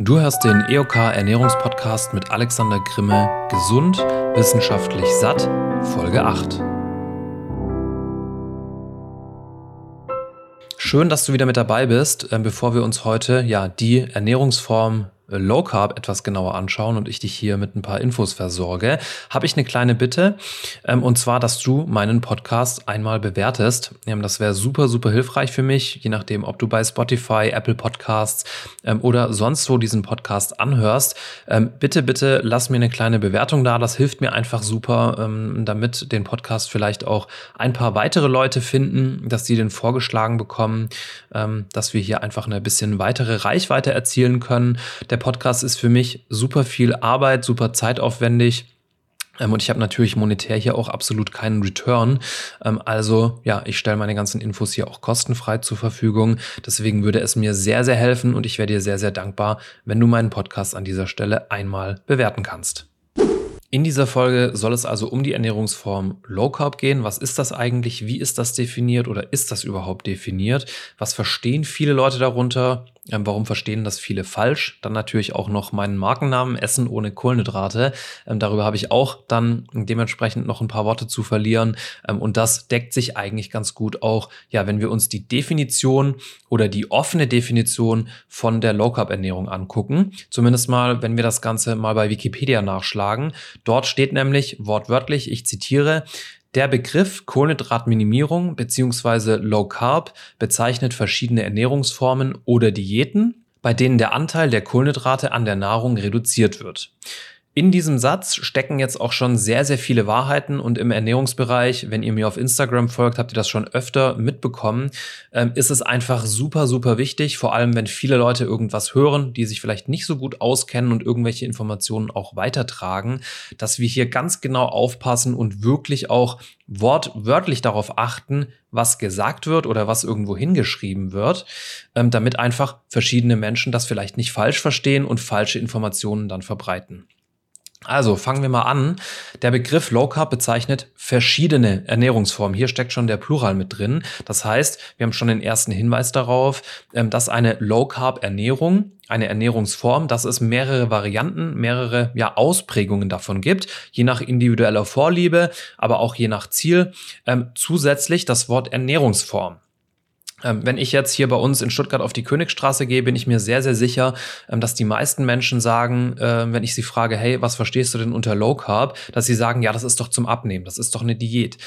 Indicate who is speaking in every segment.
Speaker 1: Du hörst den EOK Ernährungspodcast mit Alexander Grimme. Gesund, wissenschaftlich satt, Folge 8. Schön, dass du wieder mit dabei bist, äh, bevor wir uns heute ja die Ernährungsform Low Carb etwas genauer anschauen und ich dich hier mit ein paar Infos versorge, habe ich eine kleine Bitte. Ähm, und zwar, dass du meinen Podcast einmal bewertest. Ähm, das wäre super, super hilfreich für mich, je nachdem, ob du bei Spotify, Apple Podcasts ähm, oder sonst wo diesen Podcast anhörst. Ähm, bitte, bitte lass mir eine kleine Bewertung da. Das hilft mir einfach super, ähm, damit den Podcast vielleicht auch ein paar weitere Leute finden, dass sie den vorgeschlagen bekommen, ähm, dass wir hier einfach eine bisschen weitere Reichweite erzielen können. Der Podcast ist für mich super viel Arbeit, super zeitaufwendig. Ähm, und ich habe natürlich monetär hier auch absolut keinen Return. Ähm, also ja, ich stelle meine ganzen Infos hier auch kostenfrei zur Verfügung. Deswegen würde es mir sehr, sehr helfen und ich wäre dir sehr, sehr dankbar, wenn du meinen Podcast an dieser Stelle einmal bewerten kannst. In dieser Folge soll es also um die Ernährungsform Low Carb gehen. Was ist das eigentlich? Wie ist das definiert oder ist das überhaupt definiert? Was verstehen viele Leute darunter? Ähm, warum verstehen das viele falsch? Dann natürlich auch noch meinen Markennamen Essen ohne Kohlenhydrate. Ähm, darüber habe ich auch dann dementsprechend noch ein paar Worte zu verlieren. Ähm, und das deckt sich eigentlich ganz gut auch, ja, wenn wir uns die Definition oder die offene Definition von der Low Carb Ernährung angucken. Zumindest mal, wenn wir das Ganze mal bei Wikipedia nachschlagen. Dort steht nämlich wortwörtlich, ich zitiere, der Begriff Kohlenhydratminimierung bzw. Low Carb bezeichnet verschiedene Ernährungsformen oder Diäten, bei denen der Anteil der Kohlenhydrate an der Nahrung reduziert wird. In diesem Satz stecken jetzt auch schon sehr, sehr viele Wahrheiten und im Ernährungsbereich, wenn ihr mir auf Instagram folgt, habt ihr das schon öfter mitbekommen, ähm, ist es einfach super, super wichtig, vor allem wenn viele Leute irgendwas hören, die sich vielleicht nicht so gut auskennen und irgendwelche Informationen auch weitertragen, dass wir hier ganz genau aufpassen und wirklich auch wortwörtlich darauf achten, was gesagt wird oder was irgendwo hingeschrieben wird, ähm, damit einfach verschiedene Menschen das vielleicht nicht falsch verstehen und falsche Informationen dann verbreiten. Also fangen wir mal an. Der Begriff Low Carb bezeichnet verschiedene Ernährungsformen. Hier steckt schon der Plural mit drin. Das heißt, wir haben schon den ersten Hinweis darauf, ähm, dass eine Low Carb Ernährung, eine Ernährungsform, dass es mehrere Varianten, mehrere ja, Ausprägungen davon gibt, je nach individueller Vorliebe, aber auch je nach Ziel. Ähm, zusätzlich das Wort Ernährungsform. Ähm, wenn ich jetzt hier bei uns in Stuttgart auf die Königstraße gehe, bin ich mir sehr, sehr sicher, ähm, dass die meisten Menschen sagen, ähm, wenn ich sie frage, hey, was verstehst du denn unter Low Carb, dass sie sagen, ja, das ist doch zum Abnehmen, das ist doch eine Diät.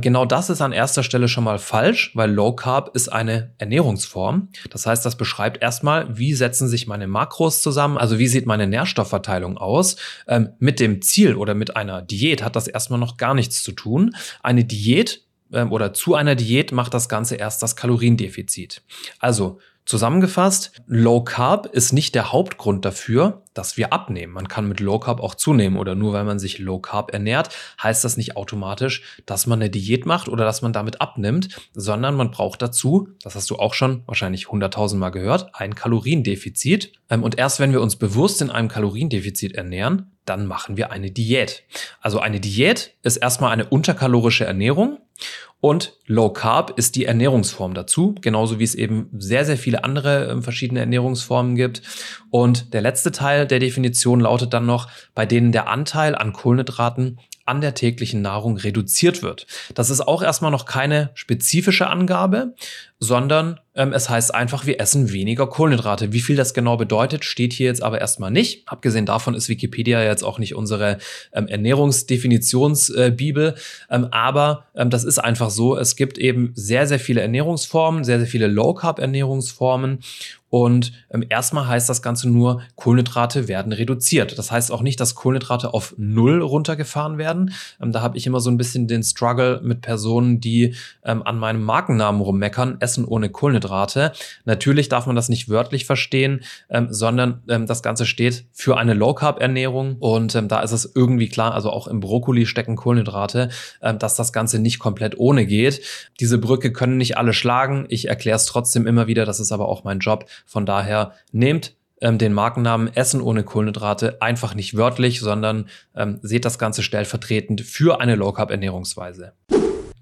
Speaker 1: Genau das ist an erster Stelle schon mal falsch, weil Low Carb ist eine Ernährungsform. Das heißt, das beschreibt erstmal, wie setzen sich meine Makros zusammen, also wie sieht meine Nährstoffverteilung aus. Mit dem Ziel oder mit einer Diät hat das erstmal noch gar nichts zu tun. Eine Diät ähm, oder zu einer Diät macht das Ganze erst das Kaloriendefizit. Also Zusammengefasst, Low Carb ist nicht der Hauptgrund dafür, dass wir abnehmen. Man kann mit Low Carb auch zunehmen oder nur weil man sich Low Carb ernährt, heißt das nicht automatisch, dass man eine Diät macht oder dass man damit abnimmt, sondern man braucht dazu, das hast du auch schon wahrscheinlich hunderttausendmal gehört, ein Kaloriendefizit. Ähm, und erst wenn wir uns bewusst in einem Kaloriendefizit ernähren, dann machen wir eine Diät. Also eine Diät ist erstmal eine unterkalorische Ernährung und Low Carb ist die Ernährungsform dazu, genauso wie es eben sehr, sehr viele andere äh, verschiedene Ernährungsformen gibt. Und der letzte Teil der Definition lautet dann noch, bei denen der Anteil an Kohlenhydraten an der täglichen Nahrung reduziert wird. Das ist auch erstmal noch keine spezifische Angabe, sondern ähm, es heißt einfach, wir essen weniger Kohlenhydrate. Wie viel das genau bedeutet, steht hier jetzt aber erstmal nicht. Abgesehen davon ist Wikipedia jetzt auch nicht unsere ähm, Ernährungsdefinitionsbibel, äh, ähm, aber ähm, das ist einfach so. Es gibt eben sehr, sehr viele Ernährungsformen, sehr, sehr viele Low-Carb-Ernährungsformen und ähm, erstmal heißt das Ganze nur, Kohlenhydrate werden reduziert. Das heißt auch nicht, dass Kohlenhydrate auf Null runtergefahren werden. Ähm, da habe ich immer so ein bisschen den Struggle mit Personen, die ähm, an meinem Markennamen rummeckern, Essen ohne Kohlenhydrate. Natürlich darf man das nicht wörtlich verstehen, ähm, sondern ähm, das Ganze steht für eine Low-Carb-Ernährung. Und ähm, da ist es irgendwie klar, also auch im Brokkoli stecken Kohlenhydrate, ähm, dass das Ganze nicht komplett ohne geht. Diese Brücke können nicht alle schlagen. Ich erkläre es trotzdem immer wieder, das ist aber auch mein Job von daher nehmt ähm, den Markennamen Essen ohne Kohlenhydrate einfach nicht wörtlich, sondern ähm, seht das Ganze stellvertretend für eine Low Carb Ernährungsweise.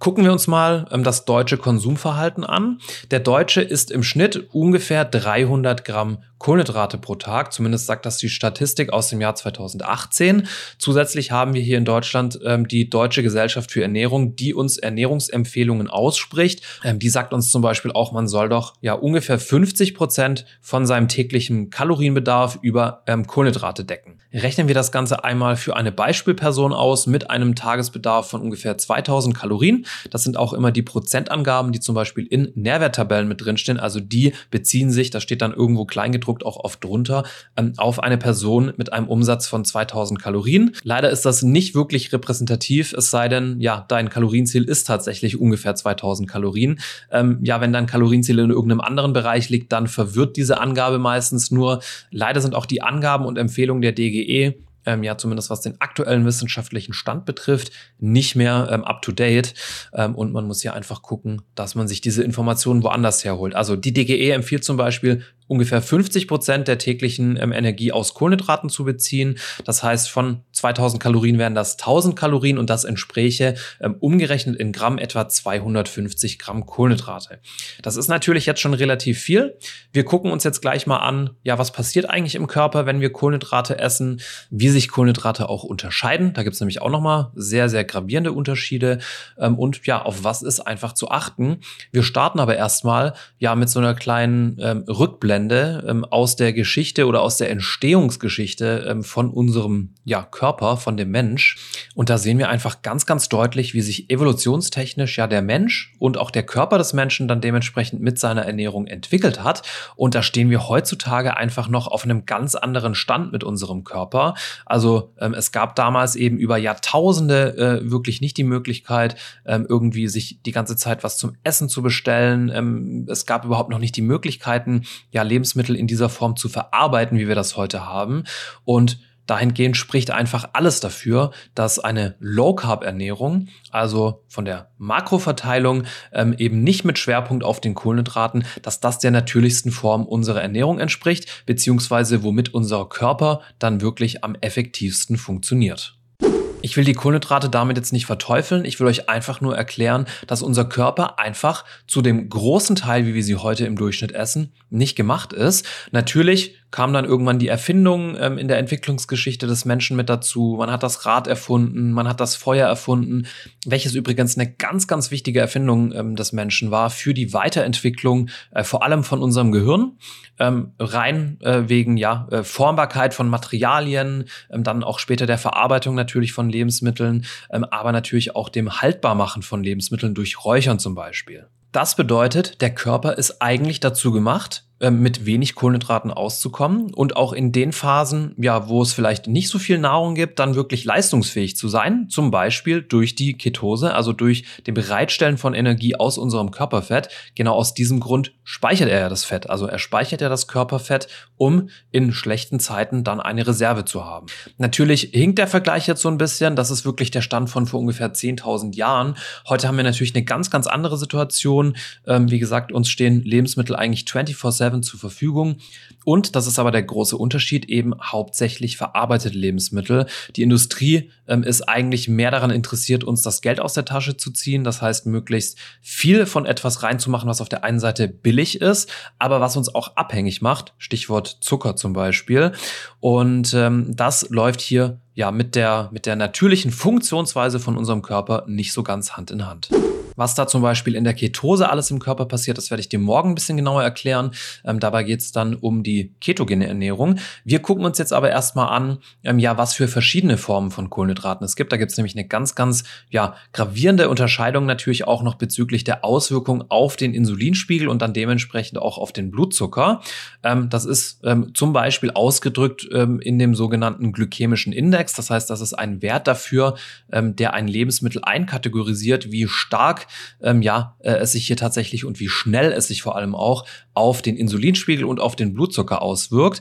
Speaker 1: Gucken wir uns mal ähm, das deutsche Konsumverhalten an. Der Deutsche isst im Schnitt ungefähr 300 Gramm Kohlenhydrate pro Tag. Zumindest sagt das die Statistik aus dem Jahr 2018. Zusätzlich haben wir hier in Deutschland ähm, die Deutsche Gesellschaft für Ernährung, die uns Ernährungsempfehlungen ausspricht. Ähm, die sagt uns zum Beispiel auch, man soll doch ja ungefähr 50 Prozent von seinem täglichen Kalorienbedarf über ähm, Kohlenhydrate decken. Rechnen wir das Ganze einmal für eine Beispielperson aus mit einem Tagesbedarf von ungefähr 2000 Kalorien. Das sind auch immer die Prozentangaben, die zum Beispiel in Nährwerttabellen mit drinstehen. Also die beziehen sich, da steht dann irgendwo kleingedruckt auch oft drunter, ähm, auf eine Person mit einem Umsatz von 2000 Kalorien. Leider ist das nicht wirklich repräsentativ, es sei denn, ja, dein Kalorienziel ist tatsächlich ungefähr 2000 Kalorien. Ähm, ja, wenn dein Kalorienziel in irgendeinem anderen Bereich liegt, dann verwirrt diese Angabe meistens nur. Leider sind auch die Angaben und Empfehlungen der DGE DGE, ähm, ja zumindest was den aktuellen wissenschaftlichen Stand betrifft, nicht mehr ähm, up-to-date. Ähm, und man muss hier einfach gucken, dass man sich diese Informationen woanders herholt. Also die DGE empfiehlt zum Beispiel, ungefähr 50 Prozent der täglichen ähm, Energie aus Kohlenhydraten zu beziehen. Das heißt, von 2000 Kalorien wären das 1000 Kalorien und das entspräche ähm, umgerechnet in Gramm etwa 250 Gramm Kohlenhydrate. Das ist natürlich jetzt schon relativ viel. Wir gucken uns jetzt gleich mal an, ja, was passiert eigentlich im Körper, wenn wir Kohlenhydrate essen, wie sich Kohlenhydrate auch unterscheiden. Da gibt es nämlich auch nochmal sehr, sehr gravierende Unterschiede ähm, und ja, auf was ist einfach zu achten. Wir starten aber erstmal ja mit so einer kleinen Rückblende Rückblende ähm, aus der Geschichte oder aus der Entstehungsgeschichte ähm, von unserem ja, Körper, von dem Mensch. Und da sehen wir einfach ganz, ganz deutlich, wie sich evolutionstechnisch ja der Mensch und auch der Körper des Menschen dann dementsprechend mit seiner Ernährung entwickelt hat. Und da stehen wir heutzutage einfach noch auf einem ganz anderen Stand mit unserem Körper. Also ähm, es gab damals eben über Jahrtausende äh, wirklich nicht die Möglichkeit, ähm, irgendwie sich die ganze Zeit was zum Essen zu bestellen. Ähm, es gab überhaupt noch nicht die Möglichkeiten, ja, Lebensmittel in dieser Form zu verarbeiten, wie wir das heute haben. Und dahingehend spricht einfach alles dafür, dass eine Low-Carb-Ernährung, also von der Makroverteilung ähm, eben nicht mit Schwerpunkt auf den Kohlenhydraten, dass das der natürlichsten Form unserer Ernährung entspricht, beziehungsweise womit unser Körper dann wirklich am effektivsten funktioniert. Ich will die Kohlenhydrate damit jetzt nicht verteufeln. Ich will euch einfach nur erklären, dass unser Körper einfach zu dem großen Teil, wie wir sie heute im Durchschnitt essen, nicht gemacht ist. Natürlich kam dann irgendwann die Erfindung ähm, in der Entwicklungsgeschichte des Menschen mit dazu. Man hat das Rad erfunden, man hat das Feuer erfunden, welches übrigens eine ganz, ganz wichtige Erfindung ähm, des Menschen war für die Weiterentwicklung, äh, vor allem von unserem Gehirn, ähm, rein äh, wegen ja äh, Formbarkeit von Materialien, ähm, dann auch später der Verarbeitung natürlich von Lebensmitteln, ähm, aber natürlich auch dem Haltbarmachen von Lebensmitteln durch Räuchern zum Beispiel. Das bedeutet, der Körper ist eigentlich dazu gemacht, mit wenig Kohlenhydraten auszukommen und auch in den Phasen, ja, wo es vielleicht nicht so viel Nahrung gibt, dann wirklich leistungsfähig zu sein. Zum Beispiel durch die Ketose, also durch den Bereitstellen von Energie aus unserem Körperfett. Genau aus diesem Grund speichert er ja das Fett. Also er speichert ja das Körperfett, um in schlechten Zeiten dann eine Reserve zu haben. Natürlich hinkt der Vergleich jetzt so ein bisschen. Das ist wirklich der Stand von vor ungefähr 10.000 Jahren. Heute haben wir natürlich eine ganz, ganz andere Situation. Ähm, wie gesagt, uns stehen Lebensmittel eigentlich 24-7 7 zur Verfügung. Und, das ist aber der große Unterschied, eben hauptsächlich verarbeitete Lebensmittel. Die Industrie ähm, ist eigentlich mehr daran interessiert, uns das Geld aus der Tasche zu ziehen. Das heißt, möglichst viel von etwas reinzumachen, was auf der einen Seite billig ist, aber was uns auch abhängig macht. Stichwort Zucker zum Beispiel. Und ähm, das läuft hier ja mit der, mit der natürlichen Funktionsweise von unserem Körper nicht so ganz Hand in Hand. Was da zum Beispiel in der Ketose alles im Körper passiert, das werde ich dir morgen ein bisschen genauer erklären. Ähm, dabei geht es dann um die ketogene Ernährung. Wir gucken uns jetzt aber erstmal an, ähm, ja, was für verschiedene Formen von Kohlenhydraten es gibt. Da gibt es nämlich eine ganz, ganz ja, gravierende Unterscheidung natürlich auch noch bezüglich der Auswirkung auf den Insulinspiegel und dann dementsprechend auch auf den Blutzucker. Ähm, das ist ähm, zum Beispiel ausgedrückt ähm, in dem sogenannten glykämischen Index. Das heißt, das ist ein Wert dafür, ähm, der ein Lebensmittel einkategorisiert, wie stark ähm, ja, äh, es sich hier tatsächlich und wie schnell es sich vor allem auch auf den Insulinspiegel und auf den Blutzucker auswirkt.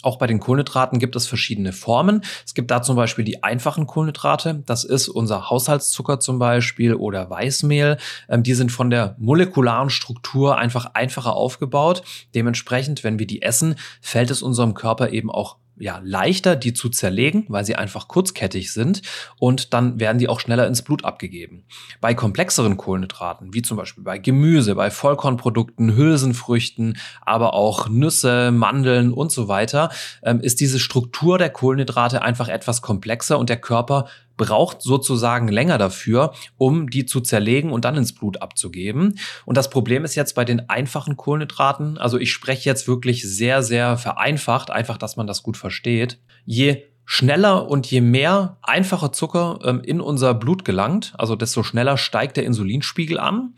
Speaker 1: Auch bei den Kohlenhydraten gibt es verschiedene Formen. Es gibt da zum Beispiel die einfachen Kohlenhydrate. Das ist unser Haushaltszucker zum Beispiel oder Weißmehl. Ähm, die sind von der molekularen Struktur einfach einfacher aufgebaut. Dementsprechend, wenn wir die essen, fällt es unserem Körper eben auch ja leichter, die zu zerlegen, weil sie einfach kurzkettig sind und dann werden die auch schneller ins Blut abgegeben. Bei komplexeren Kohlenhydraten, wie zum Beispiel bei Gemüse, bei Vollkornprodukten, Hülsenfrüchten, aber auch Nüsse, Mandeln und so weiter, ähm, ist diese Struktur der Kohlenhydrate einfach etwas komplexer und der Körper braucht sozusagen länger dafür, um die zu zerlegen und dann ins Blut abzugeben. Und das Problem ist jetzt bei den einfachen Kohlenhydraten, also ich spreche jetzt wirklich sehr, sehr vereinfacht, einfach, dass man das gut versteht. Je schneller und je mehr einfacher Zucker ähm, in unser Blut gelangt, also desto schneller steigt der Insulinspiegel an.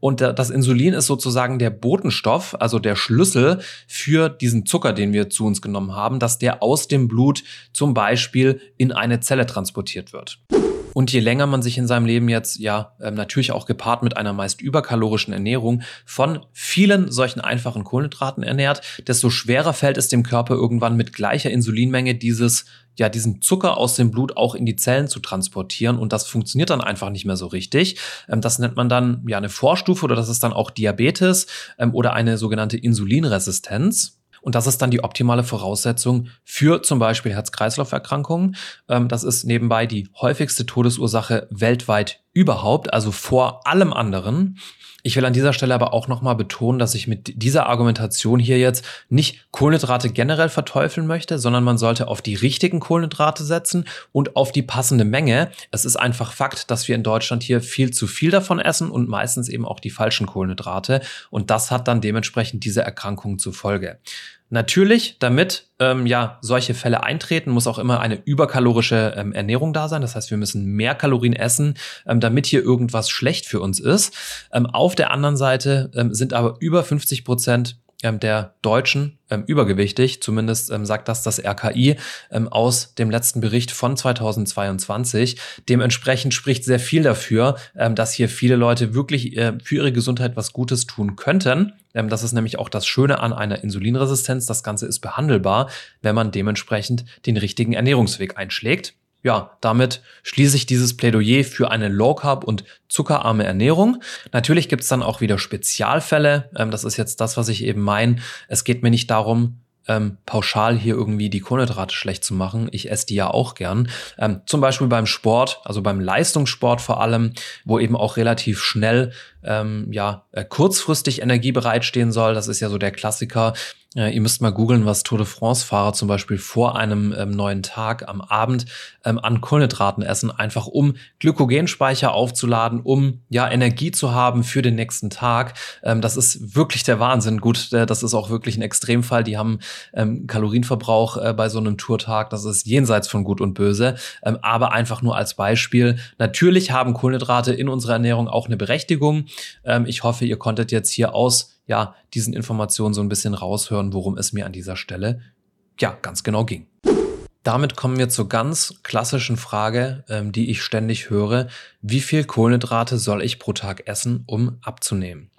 Speaker 1: Und das Insulin ist sozusagen der Botenstoff, also der Schlüssel für diesen Zucker, den wir zu uns genommen haben, dass der aus dem Blut zum Beispiel in eine Zelle transportiert wird. Und je länger man sich in seinem Leben jetzt, ja, ähm, natürlich auch gepaart mit einer meist überkalorischen Ernährung von vielen solchen einfachen Kohlenhydraten ernährt, desto schwerer fällt es dem Körper irgendwann mit gleicher Insulinmenge dieses ja, diesen Zucker aus dem Blut auch in die Zellen zu transportieren und das funktioniert dann einfach nicht mehr so richtig. Ähm, das nennt man dann ja eine Vorstufe oder das ist dann auch Diabetes ähm, oder eine sogenannte Insulinresistenz. Und das ist dann die optimale Voraussetzung für zum Beispiel Herz-Kreislauf-Erkrankungen. Ähm, das ist nebenbei die häufigste Todesursache weltweit überhaupt, also vor allem anderen. Ich will an dieser Stelle aber auch nochmal betonen, dass ich mit dieser Argumentation hier jetzt nicht Kohlenhydrate generell verteufeln möchte, sondern man sollte auf die richtigen Kohlenhydrate setzen und auf die passende Menge. Es ist einfach Fakt, dass wir in Deutschland hier viel zu viel davon essen und meistens eben auch die falschen Kohlenhydrate. Und das hat dann dementsprechend diese Erkrankungen zur Folge. Natürlich, damit ähm, ja solche Fälle eintreten, muss auch immer eine überkalorische ähm, Ernährung da sein. Das heißt, wir müssen mehr Kalorien essen, ähm, damit hier irgendwas schlecht für uns ist. Ähm, auf der anderen Seite ähm, sind aber über 50 Prozent der Deutschen ähm, übergewichtig. Zumindest ähm, sagt das das RKI ähm, aus dem letzten Bericht von 2022. Dementsprechend spricht sehr viel dafür, ähm, dass hier viele Leute wirklich äh, für ihre Gesundheit was Gutes tun könnten. Ähm, das ist nämlich auch das Schöne an einer Insulinresistenz. Das Ganze ist behandelbar, wenn man dementsprechend den richtigen Ernährungsweg einschlägt ja, damit schließe ich dieses Plädoyer für eine Low Carb und zuckerarme Ernährung. Natürlich gibt's dann auch wieder Spezialfälle. Ähm, das ist jetzt das, was ich eben meine. Es geht mir nicht darum, ähm, pauschal hier irgendwie die Kohlenhydrate schlecht zu machen. Ich esse die ja auch gern. Ähm, zum Beispiel beim Sport, also beim Leistungssport vor allem, wo eben auch relativ schnell ähm, ja äh, kurzfristig Energie bereitstehen soll. Das ist ja so der Klassiker. Äh, ihr müsst mal googeln, was Tour de France-Fahrer zum Beispiel vor einem ähm, neuen Tag am Abend ähm, an Kohlenhydraten essen, einfach um Glykogenspeicher aufzuladen, um ja Energie zu haben für den nächsten Tag. Ähm, das ist wirklich der Wahnsinn. Gut, äh, das ist auch wirklich ein Extremfall. Die haben ähm, Kalorienverbrauch äh, bei so einem Tourtag. Das ist jenseits von Gut und Böse. Ähm, aber einfach nur als Beispiel. Natürlich haben Kohlenhydrate in unserer Ernährung auch eine Berechtigung. Ähm, ich hoffe, ihr konntet jetzt hier aus ja, diesen Informationen so ein bisschen raushören, worum es mir an dieser Stelle ja ganz genau ging. Damit kommen wir zur ganz klassischen Frage, ähm, die ich ständig höre. Wie viel Kohlenhydrate soll ich pro Tag essen, um abzunehmen?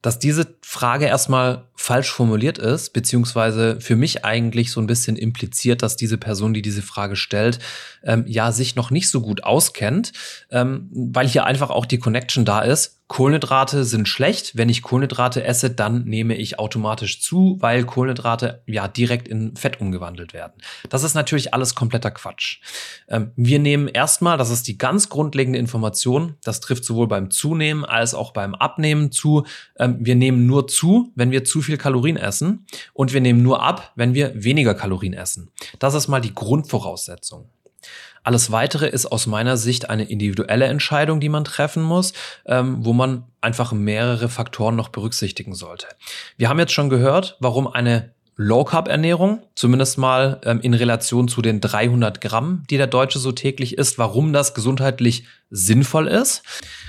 Speaker 1: Dass diese Frage erstmal falsch formuliert ist, beziehungsweise für mich eigentlich so ein bisschen impliziert, dass diese Person, die diese Frage stellt, ähm, ja sich noch nicht so gut auskennt, ähm, weil hier einfach auch die Connection da ist. Kohlenhydrate sind schlecht. Wenn ich Kohlenhydrate esse, dann nehme ich automatisch zu, weil Kohlenhydrate ja direkt in Fett umgewandelt werden. Das ist natürlich alles kompletter Quatsch. Ähm, wir nehmen erstmal, das ist die ganz grundlegende Information, das trifft sowohl beim Zunehmen als auch beim Abnehmen zu. Ähm, wir nehmen nur zu, wenn wir zu viel Kalorien essen und wir nehmen nur ab, wenn wir weniger Kalorien essen. Das ist mal die Grundvoraussetzung. Alles Weitere ist aus meiner Sicht eine individuelle Entscheidung, die man treffen muss, ähm, wo man einfach mehrere Faktoren noch berücksichtigen sollte. Wir haben jetzt schon gehört, warum eine Low-Carb-Ernährung, zumindest mal ähm, in Relation zu den 300 Gramm, die der Deutsche so täglich isst, warum das gesundheitlich sinnvoll ist.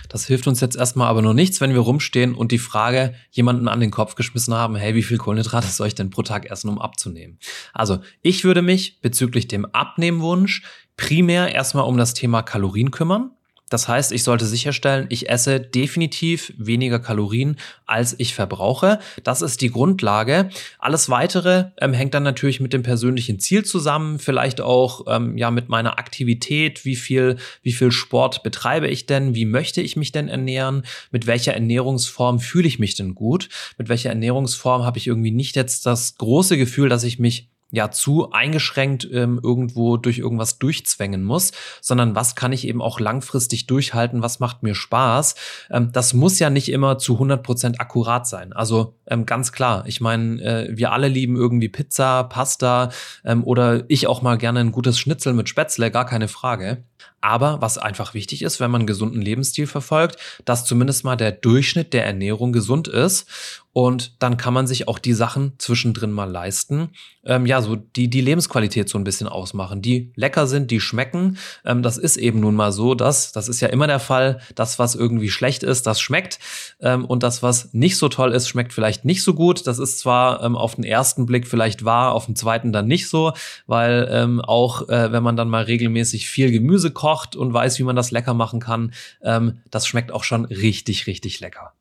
Speaker 1: Das hilft uns jetzt erstmal aber noch nichts, wenn wir rumstehen und die Frage jemanden an den Kopf geschmissen haben, hey, wie viel Kohlenhydrate soll ich denn pro Tag essen, um abzunehmen? Also ich würde mich bezüglich dem Abnehmwunsch primär erstmal um das Thema Kalorien kümmern. Das heißt, ich sollte sicherstellen, ich esse definitiv weniger Kalorien, als ich verbrauche. Das ist die Grundlage. Alles weitere ähm, hängt dann natürlich mit dem persönlichen Ziel zusammen, vielleicht auch ähm, ja mit meiner Aktivität, wie viel, wie viel Sport betreibe ich denn, wie möchte ich mich denn ernähren, mit welcher Ernährungsform fühle ich mich denn gut, mit welcher Ernährungsform habe ich irgendwie nicht jetzt das große Gefühl, dass ich mich ja zu eingeschränkt ähm, irgendwo durch irgendwas durchzwängen muss, sondern was kann ich eben auch langfristig durchhalten, was macht mir Spaß. Ähm, das muss ja nicht immer zu 100 Prozent akkurat sein. Also ähm, ganz klar, ich meine, äh, wir alle lieben irgendwie Pizza, Pasta ähm, oder ich auch mal gerne ein gutes Schnitzel mit Spätzle, gar keine Frage. Aber was einfach wichtig ist, wenn man einen gesunden Lebensstil verfolgt, dass zumindest mal der Durchschnitt der Ernährung gesund ist. Und dann kann man sich auch die Sachen zwischendrin mal leisten. Ähm, ja, so die, die Lebensqualität so ein bisschen ausmachen, die lecker sind, die schmecken. Ähm, das ist eben nun mal so, dass, das ist ja immer der Fall, das, was irgendwie schlecht ist, das schmeckt. Ähm, und das, was nicht so toll ist, schmeckt vielleicht nicht so gut. Das ist zwar ähm, auf den ersten Blick vielleicht wahr, auf den zweiten dann nicht so, weil ähm, auch äh, wenn man dann mal regelmäßig viel Gemüse kocht und weiß, wie man das lecker machen kann, ähm, das schmeckt auch schon richtig, richtig lecker.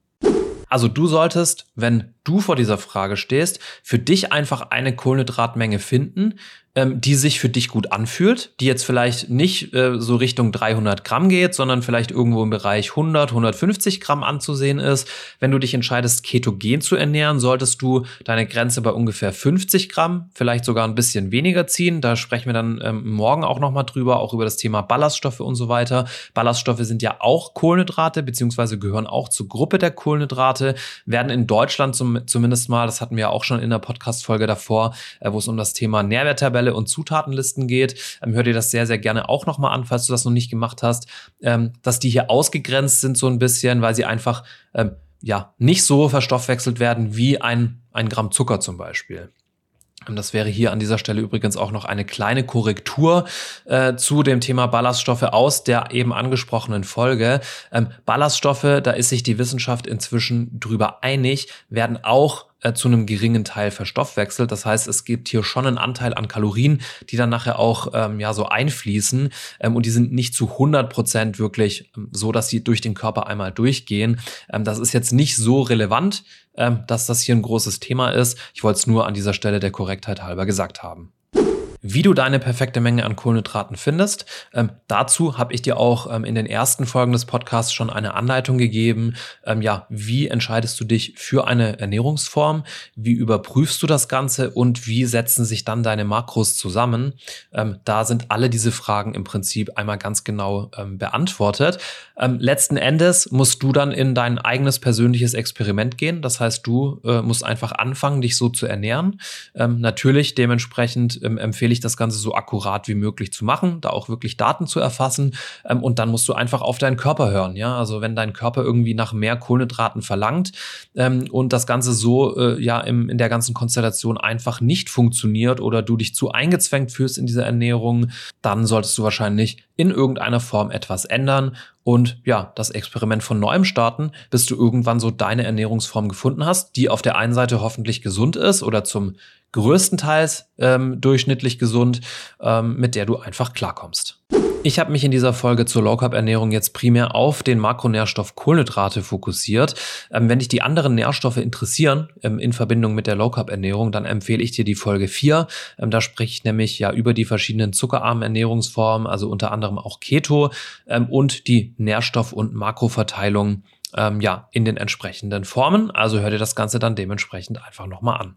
Speaker 1: Also du solltest, wenn du vor dieser Frage stehst, für dich einfach eine Kohlenhydratmenge finden, ähm, die sich für dich gut anfühlt, die jetzt vielleicht nicht äh, so Richtung 300 Gramm geht, sondern vielleicht irgendwo im Bereich 100, 150 Gramm anzusehen ist. Wenn du dich entscheidest, ketogen zu ernähren, solltest du deine Grenze bei ungefähr 50 Gramm, vielleicht sogar ein bisschen weniger ziehen. Da sprechen wir dann ähm, morgen auch nochmal drüber, auch über das Thema Ballaststoffe und so weiter. Ballaststoffe sind ja auch Kohlenhydrate, beziehungsweise gehören auch zur Gruppe der Kohlenhydrate, werden in Deutschland zum, zumindest mal, das hatten wir auch schon in der Podcast-Folge davor, äh, wo es um das Thema Nährwerttabelle Tabelle und Zutatenlisten geht. Ähm, hör dir das sehr, sehr gerne auch nochmal an, falls du das noch nicht gemacht hast. Ähm, dass die hier ausgegrenzt sind so ein bisschen, weil sie einfach ähm, ja nicht so verstoffwechselt werden wie ein, ein Gramm Zucker zum Beispiel. Das wäre hier an dieser Stelle übrigens auch noch eine kleine Korrektur äh, zu dem Thema Ballaststoffe aus der eben angesprochenen Folge. Ähm, Ballaststoffe, da ist sich die Wissenschaft inzwischen drüber einig, werden auch äh, zu einem geringen Teil verstoffwechselt. Das heißt, es gibt hier schon einen Anteil an Kalorien, die dann nachher auch ähm, ja so einfließen ähm, und die sind nicht zu 100 Prozent wirklich ähm, so, dass sie durch den Körper einmal durchgehen. Ähm, das ist jetzt nicht so relevant, ähm, dass das hier ein großes Thema ist. Ich wollte es nur an dieser Stelle der Korrektheit halber gesagt haben wie du deine perfekte Menge an Kohlenhydraten findest. Ähm, dazu habe ich dir auch ähm, in den ersten Folgen des Podcasts schon eine Anleitung gegeben. Ähm, ja, wie entscheidest du dich für eine Ernährungsform? Wie überprüfst du das Ganze und wie setzen sich dann deine Makros zusammen? Ähm, da sind alle diese Fragen im Prinzip einmal ganz genau ähm, beantwortet. Ähm, letzten Endes musst du dann in dein eigenes persönliches Experiment gehen. Das heißt, du äh, musst einfach anfangen, dich so zu ernähren. natürlich dementsprechend empfehle empfehle das Ganze so akkurat wie möglich zu machen, da auch wirklich Daten zu erfassen. Ähm, und dann musst du einfach auf deinen Körper hören. Ja, also wenn dein Körper irgendwie nach mehr Kohlenhydraten verlangt ähm, und das Ganze so äh, ja im, in der ganzen Konstellation einfach nicht funktioniert oder du dich zu eingezwängt fühlst in dieser Ernährung, dann solltest du wahrscheinlich in irgendeiner Form etwas ändern und ja, das Experiment von neuem starten, bis du irgendwann so deine Ernährungsform gefunden hast, die auf der einen Seite hoffentlich gesund ist oder zum größtenteils ähm, durchschnittlich gesund, ähm, mit der du einfach klarkommst. Ich habe mich in dieser Folge zur Low Carb Ernährung jetzt primär auf den Makronährstoff Kohlenhydrate fokussiert. Ähm, wenn dich die anderen Nährstoffe interessieren ähm, in Verbindung mit der Low Carb Ernährung, dann empfehle ich dir die Folge 4. Ähm, da spreche ich nämlich ja über die verschiedenen zuckerarmen Ernährungsformen, also unter anderem auch Keto ähm, und die Nährstoff- und Makroverteilung ähm, ja in den entsprechenden Formen. Also hör dir das Ganze dann dementsprechend einfach nochmal an.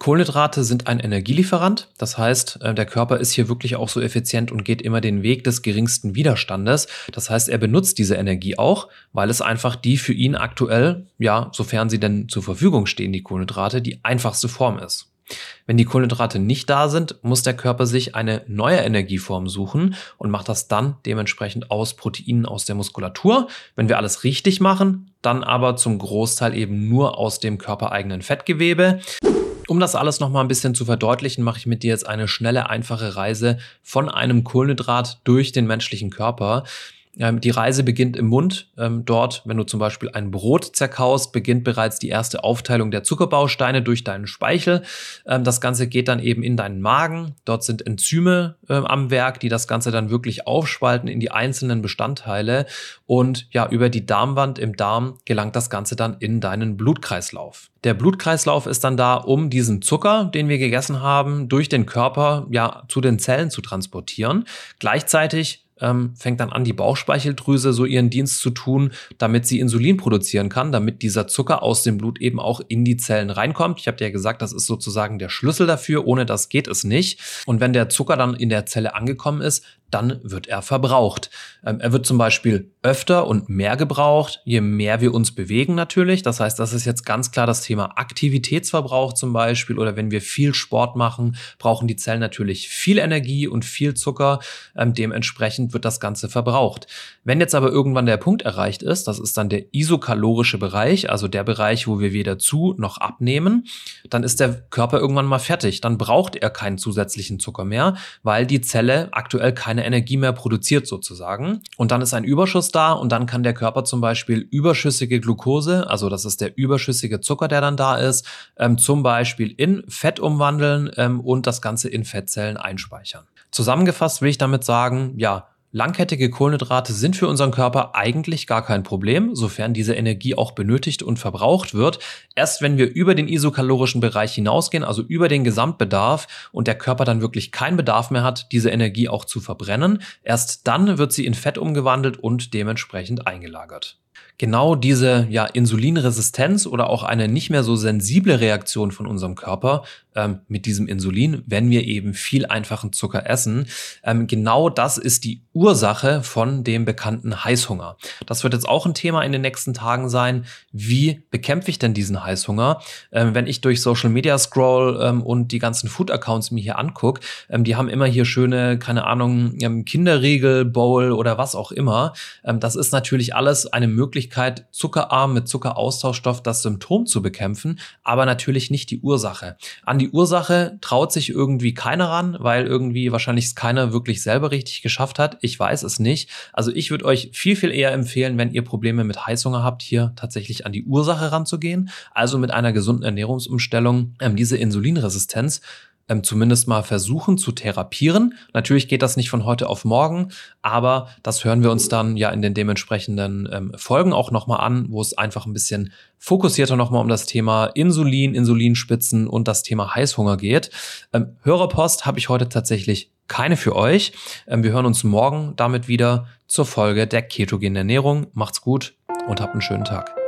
Speaker 1: Kohlenhydrate sind ein Energielieferant. Das heißt, äh, der Körper ist hier wirklich auch so effizient und geht immer den Weg des geringsten Widerstandes. Das heißt, er benutzt diese Energie auch, weil es einfach die für ihn aktuell, ja, sofern sie denn zur Verfügung stehen, die Kohlenhydrate, die einfachste Form ist. Wenn die Kohlenhydrate nicht da sind, muss der Körper sich eine neue Energieform suchen und macht das dann dementsprechend aus Proteinen aus der Muskulatur. Wenn wir alles richtig machen, dann aber zum Großteil eben nur aus dem körpereigenen Fettgewebe. Um das alles nochmal ein bisschen zu verdeutlichen, mache ich mit dir jetzt eine schnelle, einfache Reise von einem Kohlenhydrat durch den menschlichen Körper. Ähm, die Reise beginnt im Mund. Ähm, dort, wenn du zum Beispiel ein Brot zerkaust, beginnt bereits die erste Aufteilung der Zuckerbausteine durch deinen Speichel. Ähm, das Ganze geht dann eben in deinen Magen. Dort sind Enzyme am Werk, die das Ganze dann wirklich aufspalten in die einzelnen Bestandteile. Und ja, über die Darmwand im Darm gelangt das Ganze dann in deinen Blutkreislauf. Der Blutkreislauf ist dann da, um diesen Zucker, den wir gegessen haben, durch den Körper ja zu den Zellen zu transportieren. Gleichzeitig ähm, fängt dann an, die Bauchspeicheldrüse so ihren Dienst zu tun, damit sie Insulin produzieren kann, damit dieser Zucker aus dem Blut eben auch in die Zellen reinkommt. Ich habe dir ja gesagt, das ist sozusagen der Schlüssel dafür. Ohne das geht es nicht. Und wenn der Zucker dann in der Zelle angekommen ist, dann wird er verbraucht. Ähm, er wird zum Beispiel öfter und mehr gebraucht, je mehr wir uns bewegen natürlich. Das heißt, das ist jetzt ganz klar das Thema Aktivitätsverbrauch zum Beispiel oder wenn wir viel Sport machen, brauchen die Zellen natürlich viel Energie und viel Zucker. Ähm, dementsprechend wird das Ganze verbraucht. Wenn jetzt aber irgendwann der Punkt erreicht ist, das ist dann der isokalorische Bereich, also der Bereich, wo wir weder zu noch abnehmen, dann ist der Körper irgendwann mal fertig. Dann braucht er keinen zusätzlichen Zucker mehr, weil die Zelle aktuell keine keine Energie mehr produziert sozusagen. Und dann ist ein Überschuss da und dann kann der Körper zum Beispiel überschüssige Glucose, also das ist der überschüssige Zucker, der dann da ist, ähm, zum Beispiel in Fett umwandeln ähm, und das Ganze in Fettzellen einspeichern. Zusammengefasst will ich damit sagen, ja, Langkettige Kohlenhydrate sind für unseren Körper eigentlich gar kein Problem, sofern diese Energie auch benötigt und verbraucht wird. Erst wenn wir über den isokalorischen Bereich hinausgehen, also über den Gesamtbedarf und der Körper dann wirklich keinen Bedarf mehr hat, diese Energie auch zu verbrennen, erst dann wird sie in Fett umgewandelt und dementsprechend eingelagert genau diese ja, Insulinresistenz oder auch eine nicht mehr so sensible Reaktion von unserem Körper ähm, mit diesem Insulin, wenn wir eben viel einfachen Zucker essen, ähm, genau das ist die Ursache von dem bekannten Heißhunger. Das wird jetzt auch ein Thema in den nächsten Tagen sein. Wie bekämpfe ich denn diesen Heißhunger? Ähm, wenn ich durch Social Media scroll ähm, und die ganzen Food Accounts mir hier angucke, ähm, die haben immer hier schöne, keine Ahnung, ähm, Kinderriegel, Bowl oder was auch immer. das ist natürlich alles eine Möglichkeit, Möglichkeit, zuckerarm mit Zuckeraustauschstoff das Symptom zu bekämpfen, aber natürlich nicht die Ursache. An die Ursache traut sich irgendwie keiner ran, weil irgendwie wahrscheinlich es keiner wirklich selber richtig geschafft hat. Ich weiß es nicht. Also ich würde euch viel, viel eher empfehlen, wenn ihr Probleme mit Heißhunger habt, hier tatsächlich an die Ursache ranzugehen. Also mit einer gesunden Ernährungsumstellung ähm, diese Insulinresistenz ähm, zumindest mal versuchen zu therapieren. Natürlich geht das nicht von heute auf morgen, aber das hören wir uns dann ja in den dementsprechenden ähm, Folgen auch nochmal an, wo es einfach ein bisschen fokussierter nochmal um das Thema Insulin, Insulinspitzen und das Thema Heißhunger geht. Ähm, Hörerpost habe ich heute tatsächlich keine für euch. Ähm, wir hören uns morgen damit wieder zur Folge der ketogenen Ernährung. Macht's gut und habt einen schönen Tag.